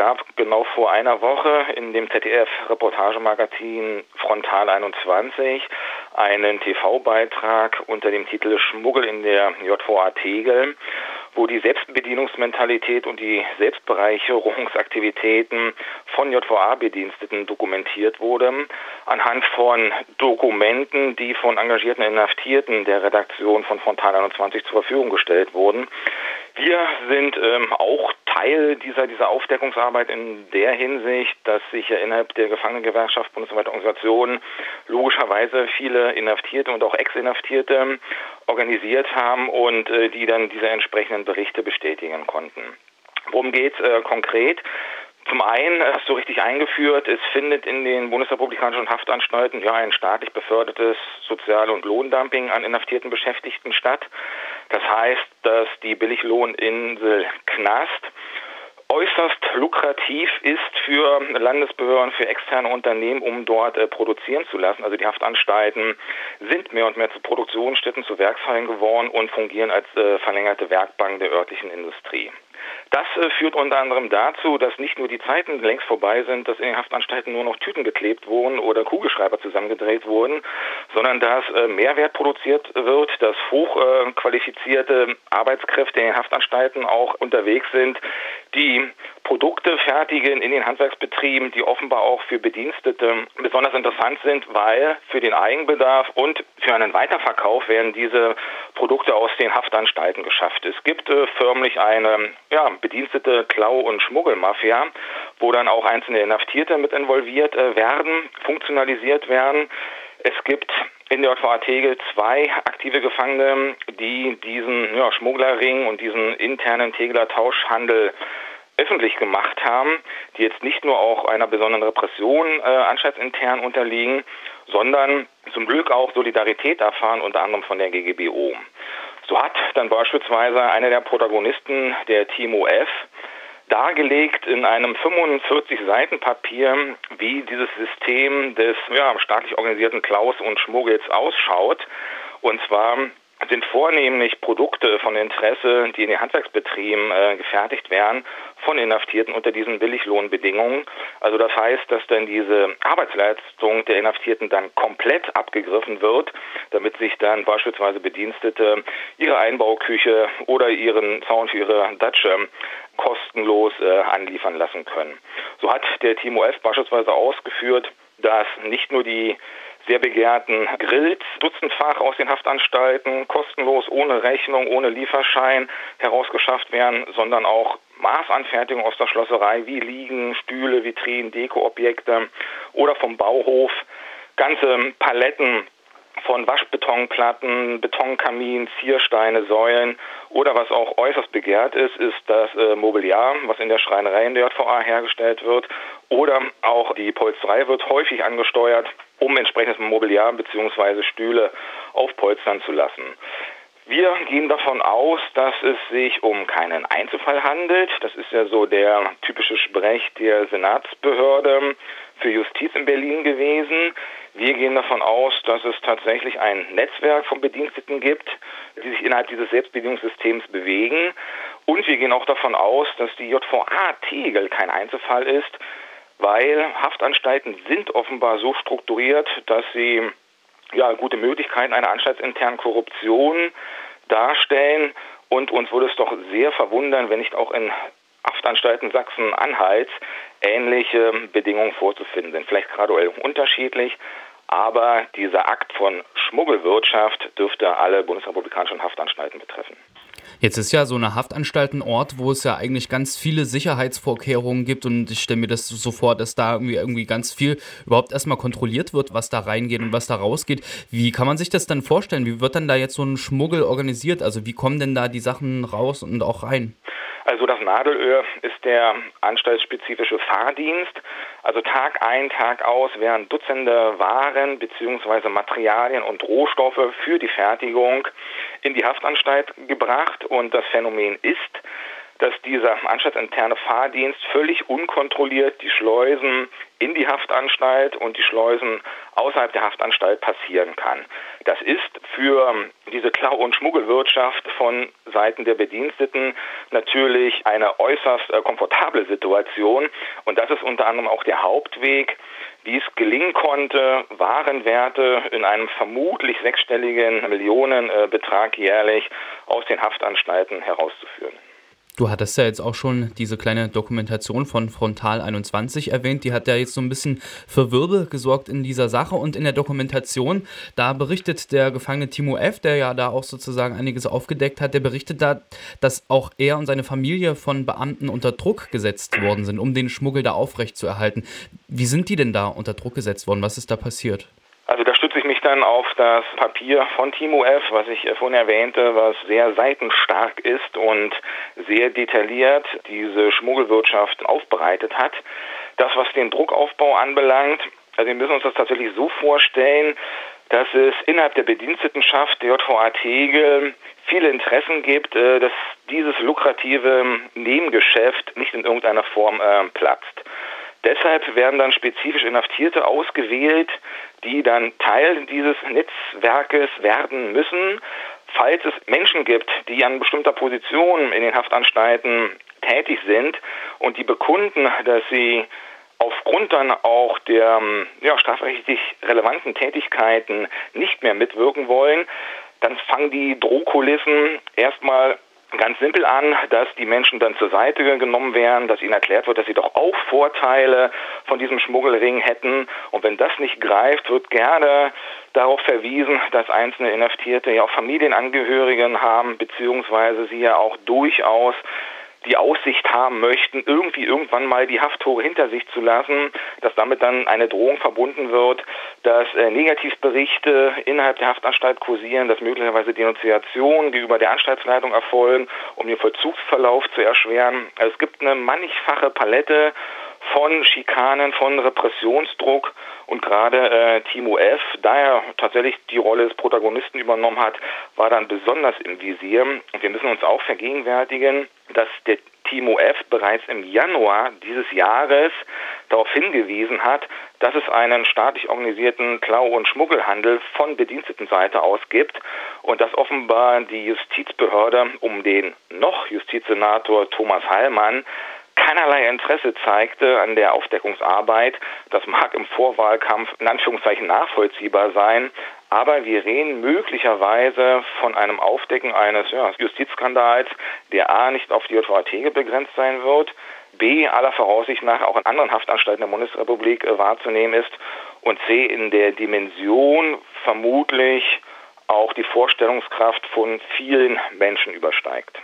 gab genau vor einer Woche in dem ZDF-Reportagemagazin Frontal 21 einen TV-Beitrag unter dem Titel Schmuggel in der JVA Tegel wo die Selbstbedienungsmentalität und die Selbstbereicherungsaktivitäten von JVA-Bediensteten dokumentiert wurde, anhand von Dokumenten, die von engagierten Inhaftierten der Redaktion von Frontal 21 zur Verfügung gestellt wurden. Wir sind ähm, auch Teil dieser, dieser Aufdeckungsarbeit in der Hinsicht, dass sich ja innerhalb der Gefangenengewerkschaft bundesweiter Organisationen logischerweise viele Inhaftierte und auch Ex-Inhaftierte organisiert haben und äh, die dann diese entsprechenden Berichte bestätigen konnten. Worum geht es äh, konkret? Zum einen hast du richtig eingeführt, es findet in den bundesrepublikanischen Haftanstalten ja ein staatlich befördertes Sozial- und Lohndumping an inhaftierten Beschäftigten statt. Das heißt, dass die Billiglohninsel Knast äußerst lukrativ ist für Landesbehörden, für externe Unternehmen, um dort äh, produzieren zu lassen. Also die Haftanstalten sind mehr und mehr zu Produktionsstätten, zu Werkshallen geworden und fungieren als äh, verlängerte Werkbank der örtlichen Industrie. Das äh, führt unter anderem dazu, dass nicht nur die Zeiten längst vorbei sind, dass in den Haftanstalten nur noch Tüten geklebt wurden oder Kugelschreiber zusammengedreht wurden, sondern dass äh, Mehrwert produziert wird, dass hochqualifizierte Arbeitskräfte in den Haftanstalten auch unterwegs sind, die Produkte fertigen in den Handwerksbetrieben, die offenbar auch für Bedienstete besonders interessant sind, weil für den Eigenbedarf und für einen Weiterverkauf werden diese Produkte aus den Haftanstalten geschafft. Es gibt äh, förmlich eine ja, bedienstete Klau- und Schmuggelmafia, wo dann auch einzelne Inhaftierte mit involviert äh, werden, funktionalisiert werden. Es gibt in der JVA Tegel zwei aktive Gefangene, die diesen ja, Schmugglerring und diesen internen Tegeler Tauschhandel öffentlich gemacht haben, die jetzt nicht nur auch einer besonderen Repression äh, anstaltsintern unterliegen, sondern zum Glück auch Solidarität erfahren, unter anderem von der GGBO. So hat dann beispielsweise einer der Protagonisten der Timo F dargelegt in einem 45 Seiten Papier, wie dieses System des ja, staatlich organisierten Klaus und Schmuggels ausschaut. Und zwar sind vornehmlich Produkte von Interesse, die in den Handwerksbetrieben äh, gefertigt werden, von Inhaftierten unter diesen Billiglohnbedingungen. Also das heißt, dass dann diese Arbeitsleistung der Inhaftierten dann komplett abgegriffen wird, damit sich dann beispielsweise Bedienstete ihre Einbauküche oder ihren Zaun für ihre Datsche kostenlos äh, anliefern lassen können. So hat der Timo F. beispielsweise ausgeführt, dass nicht nur die sehr begehrten Grills dutzendfach aus den Haftanstalten kostenlos, ohne Rechnung, ohne Lieferschein herausgeschafft werden, sondern auch Maßanfertigung aus der Schlosserei wie Liegen, Stühle, Vitrinen, Dekoobjekte oder vom Bauhof ganze Paletten von Waschbetonplatten, Betonkamin, Ziersteine, Säulen oder was auch äußerst begehrt ist, ist das äh, Mobiliar, was in der Schreinerei in der JVA hergestellt wird oder auch die Polsterei wird häufig angesteuert, um entsprechendes Mobiliar bzw. Stühle aufpolstern zu lassen. Wir gehen davon aus, dass es sich um keinen Einzelfall handelt. Das ist ja so der typische Sprech der Senatsbehörde für Justiz in Berlin gewesen. Wir gehen davon aus, dass es tatsächlich ein Netzwerk von Bediensteten gibt, die sich innerhalb dieses Selbstbedienungssystems bewegen. Und wir gehen auch davon aus, dass die JVA Tegel kein Einzelfall ist, weil Haftanstalten sind offenbar so strukturiert, dass sie ja, gute Möglichkeiten einer anstaltsinternen Korruption darstellen. Und uns würde es doch sehr verwundern, wenn nicht auch in Haftanstalten Sachsen-Anhalts ähnliche Bedingungen vorzufinden sind. Vielleicht graduell unterschiedlich, aber dieser Akt von Schmuggelwirtschaft dürfte alle bundesrepublikanischen Haftanstalten betreffen. Jetzt ist ja so eine Haftanstalt ein Ort, wo es ja eigentlich ganz viele Sicherheitsvorkehrungen gibt und ich stelle mir das so vor, dass da irgendwie, irgendwie ganz viel überhaupt erstmal kontrolliert wird, was da reingeht und was da rausgeht. Wie kann man sich das dann vorstellen? Wie wird dann da jetzt so ein Schmuggel organisiert? Also wie kommen denn da die Sachen raus und auch rein? Also das Nadelöhr ist der anstaltsspezifische Fahrdienst. Also Tag ein, Tag aus werden Dutzende Waren bzw. Materialien und Rohstoffe für die Fertigung in die Haftanstalt gebracht. Und das Phänomen ist, dass dieser anstaltsinterne Fahrdienst völlig unkontrolliert die Schleusen in die Haftanstalt und die Schleusen außerhalb der Haftanstalt passieren kann. Das ist für diese Klau- und Schmuggelwirtschaft von Seiten der Bediensteten natürlich eine äußerst äh, komfortable Situation und das ist unter anderem auch der Hauptweg, wie es gelingen konnte, Warenwerte in einem vermutlich sechsstelligen Millionenbetrag jährlich aus den Haftanstalten herauszuführen. Du hattest ja jetzt auch schon diese kleine Dokumentation von Frontal 21 erwähnt. Die hat ja jetzt so ein bisschen für Wirbel gesorgt in dieser Sache. Und in der Dokumentation, da berichtet der Gefangene Timo F., der ja da auch sozusagen einiges aufgedeckt hat, der berichtet da, dass auch er und seine Familie von Beamten unter Druck gesetzt worden sind, um den Schmuggel da aufrechtzuerhalten. Wie sind die denn da unter Druck gesetzt worden? Was ist da passiert? Also da stütze ich mich dann auf das Papier von Timo F., was ich vorhin erwähnte, was sehr seitenstark ist und sehr detailliert diese Schmuggelwirtschaft aufbereitet hat. Das, was den Druckaufbau anbelangt, also wir müssen uns das tatsächlich so vorstellen, dass es innerhalb der Bedienstetenschaft der JVA Tegel viele Interessen gibt, äh, dass dieses lukrative Nebengeschäft nicht in irgendeiner Form äh, platzt. Deshalb werden dann spezifisch Inhaftierte ausgewählt, die dann Teil dieses Netzwerkes werden müssen. Falls es Menschen gibt, die an bestimmter Position in den Haftanstalten tätig sind und die bekunden, dass sie aufgrund dann auch der ja, strafrechtlich relevanten Tätigkeiten nicht mehr mitwirken wollen, dann fangen die Drohkulissen erstmal ganz simpel an, dass die Menschen dann zur Seite genommen werden, dass ihnen erklärt wird, dass sie doch auch Vorteile von diesem Schmuggelring hätten. Und wenn das nicht greift, wird gerne darauf verwiesen, dass einzelne Inhaftierte ja auch Familienangehörigen haben, beziehungsweise sie ja auch durchaus die Aussicht haben möchten, irgendwie irgendwann mal die Hafttore hinter sich zu lassen, dass damit dann eine Drohung verbunden wird, dass äh, Negativberichte innerhalb der Haftanstalt kursieren, dass möglicherweise Denunziationen gegenüber der Anstaltsleitung erfolgen, um den Vollzugsverlauf zu erschweren. Also es gibt eine mannigfache Palette von Schikanen, von Repressionsdruck und gerade äh, Timo F., da er tatsächlich die Rolle des Protagonisten übernommen hat, war dann besonders im Visier. Und wir müssen uns auch vergegenwärtigen, dass der Timo F. bereits im Januar dieses Jahres darauf hingewiesen hat, dass es einen staatlich organisierten Klau- und Schmuggelhandel von Bedienstetenseite aus gibt und dass offenbar die Justizbehörde um den noch Justizsenator Thomas Heilmann keinerlei Interesse zeigte an der Aufdeckungsarbeit. Das mag im Vorwahlkampf in Anführungszeichen nachvollziehbar sein, aber wir reden möglicherweise von einem Aufdecken eines ja, Justizskandals, der A nicht auf die JVAT begrenzt sein wird, B aller Voraussicht nach auch in anderen Haftanstalten der Bundesrepublik äh, wahrzunehmen ist und C in der Dimension vermutlich auch die Vorstellungskraft von vielen Menschen übersteigt.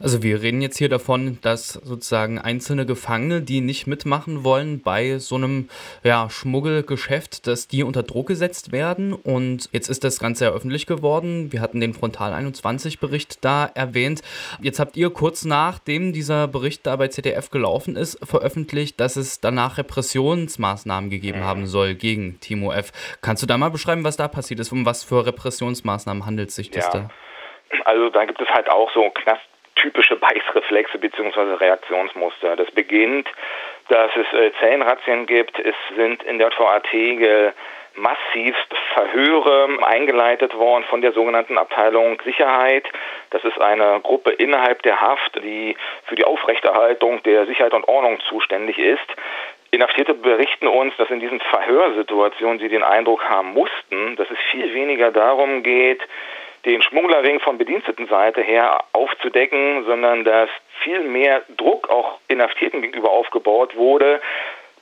Also wir reden jetzt hier davon, dass sozusagen einzelne Gefangene, die nicht mitmachen wollen bei so einem ja, Schmuggelgeschäft, dass die unter Druck gesetzt werden. Und jetzt ist das Ganze ja öffentlich geworden. Wir hatten den Frontal 21 Bericht da erwähnt. Jetzt habt ihr kurz nachdem dieser Bericht da bei ZDF gelaufen ist, veröffentlicht, dass es danach Repressionsmaßnahmen gegeben haben soll gegen Timo F. Kannst du da mal beschreiben, was da passiert ist? Um was für Repressionsmaßnahmen handelt sich das ja. da? Also da gibt es halt auch so Knast typische Beißreflexe bzw. Reaktionsmuster. Das beginnt, dass es äh, gibt. Es sind in der JVA Tegel massivst Verhöre eingeleitet worden von der sogenannten Abteilung Sicherheit. Das ist eine Gruppe innerhalb der Haft, die für die Aufrechterhaltung der Sicherheit und Ordnung zuständig ist. Inhaftierte berichten uns, dass in diesen Verhörsituationen sie den Eindruck haben mussten, dass es viel weniger darum geht, den Schmugglerring von Bedienstetenseite her aufzudecken, sondern dass viel mehr Druck auch Inhaftierten gegenüber aufgebaut wurde,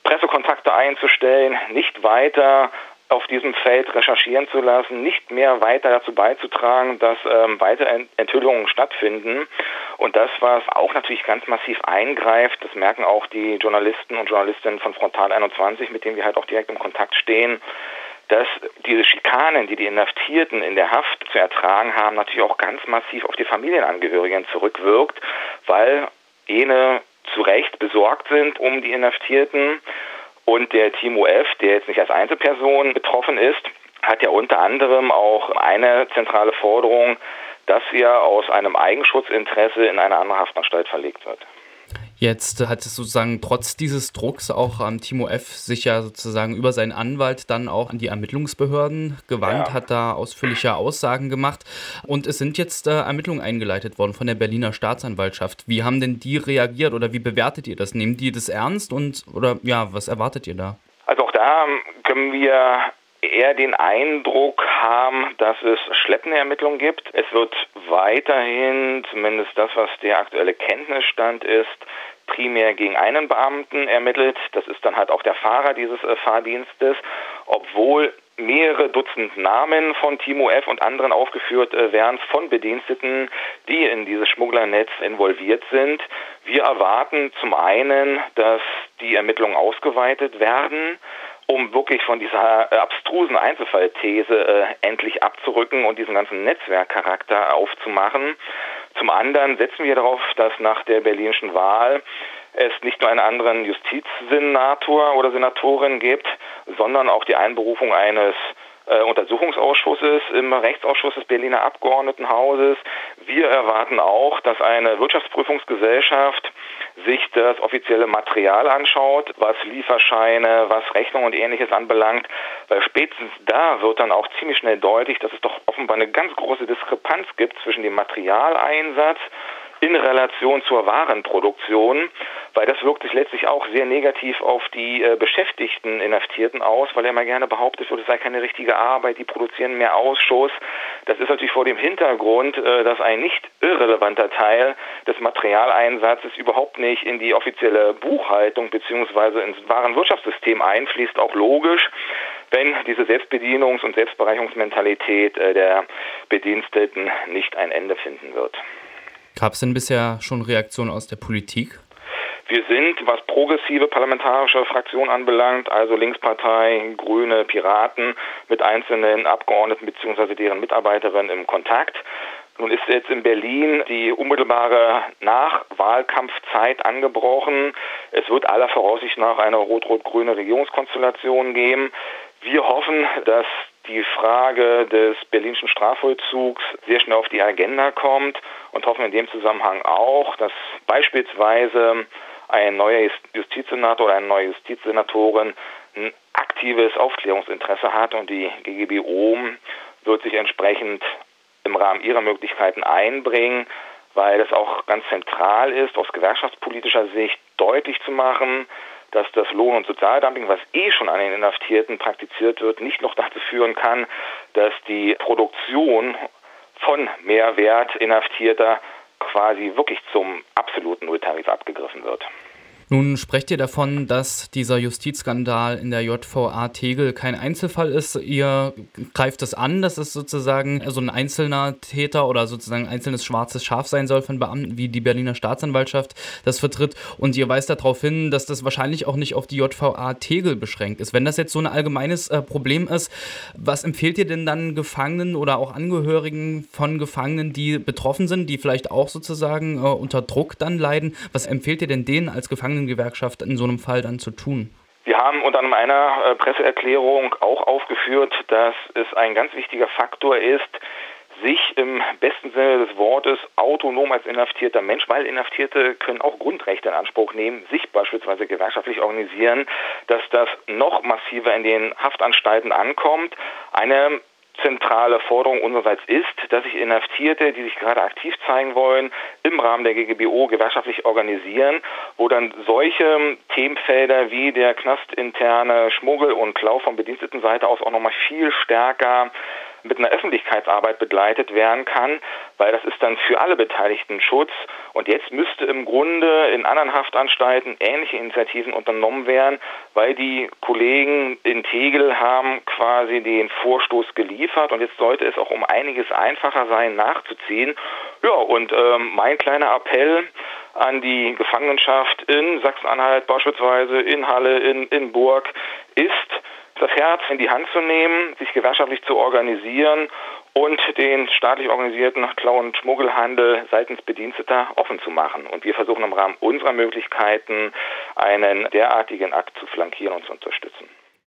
Pressekontakte einzustellen, nicht weiter auf diesem Feld recherchieren zu lassen, nicht mehr weiter dazu beizutragen, dass ähm, weitere Enthüllungen stattfinden. Und das, was auch natürlich ganz massiv eingreift, das merken auch die Journalisten und Journalistinnen von Frontal 21, mit denen wir halt auch direkt im Kontakt stehen, dass diese Schikanen, die die Inhaftierten in der Haft zu ertragen haben, natürlich auch ganz massiv auf die Familienangehörigen zurückwirkt, weil jene zu Recht besorgt sind um die Inhaftierten. Und der Timo F., der jetzt nicht als Einzelperson betroffen ist, hat ja unter anderem auch eine zentrale Forderung, dass er aus einem Eigenschutzinteresse in eine andere Haftanstalt verlegt wird. Jetzt hat es sozusagen trotz dieses Drucks auch ähm, Timo F. sich ja sozusagen über seinen Anwalt dann auch an die Ermittlungsbehörden gewandt, ja. hat da ausführliche Aussagen gemacht und es sind jetzt äh, Ermittlungen eingeleitet worden von der Berliner Staatsanwaltschaft. Wie haben denn die reagiert oder wie bewertet ihr das? Nehmen die das ernst und oder ja, was erwartet ihr da? Also auch da können wir eher den Eindruck haben, dass es schleppende Ermittlungen gibt. Es wird weiterhin, zumindest das, was der aktuelle Kenntnisstand ist, primär gegen einen Beamten ermittelt. Das ist dann halt auch der Fahrer dieses äh, Fahrdienstes, obwohl mehrere Dutzend Namen von Timo F. und anderen aufgeführt äh, werden von Bediensteten, die in dieses Schmugglernetz involviert sind. Wir erwarten zum einen, dass die Ermittlungen ausgeweitet werden um wirklich von dieser äh, abstrusen Einzelfallthese äh, endlich abzurücken und diesen ganzen Netzwerkcharakter aufzumachen. Zum anderen setzen wir darauf, dass nach der berlinischen Wahl es nicht nur einen anderen Justizsenator oder Senatorin gibt, sondern auch die Einberufung eines äh, Untersuchungsausschusses im Rechtsausschuss des Berliner Abgeordnetenhauses. Wir erwarten auch, dass eine Wirtschaftsprüfungsgesellschaft sich das offizielle Material anschaut, was Lieferscheine, was Rechnungen und ähnliches anbelangt, weil spätestens da wird dann auch ziemlich schnell deutlich, dass es doch offenbar eine ganz große Diskrepanz gibt zwischen dem Materialeinsatz in Relation zur Warenproduktion, weil das wirkt sich letztlich auch sehr negativ auf die äh, Beschäftigten Inhaftierten aus, weil er immer gerne behauptet wird, es sei keine richtige Arbeit, die produzieren mehr Ausschuss. Das ist natürlich vor dem Hintergrund, äh, dass ein nicht irrelevanter Teil des Materialeinsatzes überhaupt nicht in die offizielle Buchhaltung bzw. ins Warenwirtschaftssystem einfließt, auch logisch wenn diese Selbstbedienungs- und Selbstbereichungsmentalität äh, der Bediensteten nicht ein Ende finden wird. Gab es denn bisher schon Reaktionen aus der Politik? Wir sind, was progressive parlamentarische Fraktionen anbelangt, also Linkspartei, Grüne, Piraten, mit einzelnen Abgeordneten bzw. deren Mitarbeiterinnen im Kontakt. Nun ist jetzt in Berlin die unmittelbare Nachwahlkampfzeit angebrochen. Es wird aller Voraussicht nach eine rot-rot-grüne Regierungskonstellation geben. Wir hoffen, dass die Frage des berlinischen Strafvollzugs sehr schnell auf die Agenda kommt und hoffen in dem Zusammenhang auch, dass beispielsweise ein neuer Justizsenator oder eine neue Justizsenatorin ein aktives Aufklärungsinteresse hat und die GGBO wird sich entsprechend im Rahmen ihrer Möglichkeiten einbringen, weil es auch ganz zentral ist, aus gewerkschaftspolitischer Sicht deutlich zu machen, dass das Lohn- und Sozialdumping, was eh schon an den Inhaftierten praktiziert wird, nicht noch dazu führen kann, dass die Produktion von Mehrwert Inhaftierter quasi wirklich zum absoluten Nulltarif abgegriffen wird. Nun sprecht ihr davon, dass dieser Justizskandal in der JVA Tegel kein Einzelfall ist. Ihr greift es an, dass es sozusagen so ein einzelner Täter oder sozusagen ein einzelnes schwarzes Schaf sein soll von Beamten, wie die Berliner Staatsanwaltschaft das vertritt. Und ihr weist darauf hin, dass das wahrscheinlich auch nicht auf die JVA Tegel beschränkt ist. Wenn das jetzt so ein allgemeines äh, Problem ist, was empfehlt ihr denn dann Gefangenen oder auch Angehörigen von Gefangenen, die betroffen sind, die vielleicht auch sozusagen äh, unter Druck dann leiden? Was empfehlt ihr denn denen als Gefangenen? Gefangenengewerkschaft in so einem Fall dann zu tun? Wir haben unter einer äh, Presseerklärung auch aufgeführt, dass es ein ganz wichtiger Faktor ist, sich im besten Sinne des Wortes autonom als inhaftierter Mensch, weil Inhaftierte können auch Grundrechte in Anspruch nehmen, sich beispielsweise gewerkschaftlich organisieren, dass das noch massiver in den Haftanstalten ankommt. Eine zentrale Forderung unsererseits ist, dass sich Inhaftierte, die sich gerade aktiv zeigen wollen, im Rahmen der GGBO gewerkschaftlich organisieren, wo dann solche Themenfelder wie der knastinterne Schmuggel und Klau von Bedienstetenseite aus auch nochmal viel stärker mit einer Öffentlichkeitsarbeit begleitet werden kann, weil das ist dann für alle Beteiligten Schutz. Und jetzt müsste im Grunde in anderen Haftanstalten ähnliche Initiativen unternommen werden, weil die Kollegen in Tegel haben quasi den Vorstoß geliefert und jetzt sollte es auch um einiges einfacher sein, nachzuziehen. Ja, und ähm, mein kleiner Appell an die Gefangenschaft in Sachsen-Anhalt beispielsweise, in Halle, in, in Burg ist, das Herz in die Hand zu nehmen, sich gewerkschaftlich zu organisieren und den staatlich organisierten Klau- und Schmuggelhandel seitens Bediensteter offen zu machen. Und wir versuchen im Rahmen unserer Möglichkeiten einen derartigen Akt zu flankieren und zu unterstützen.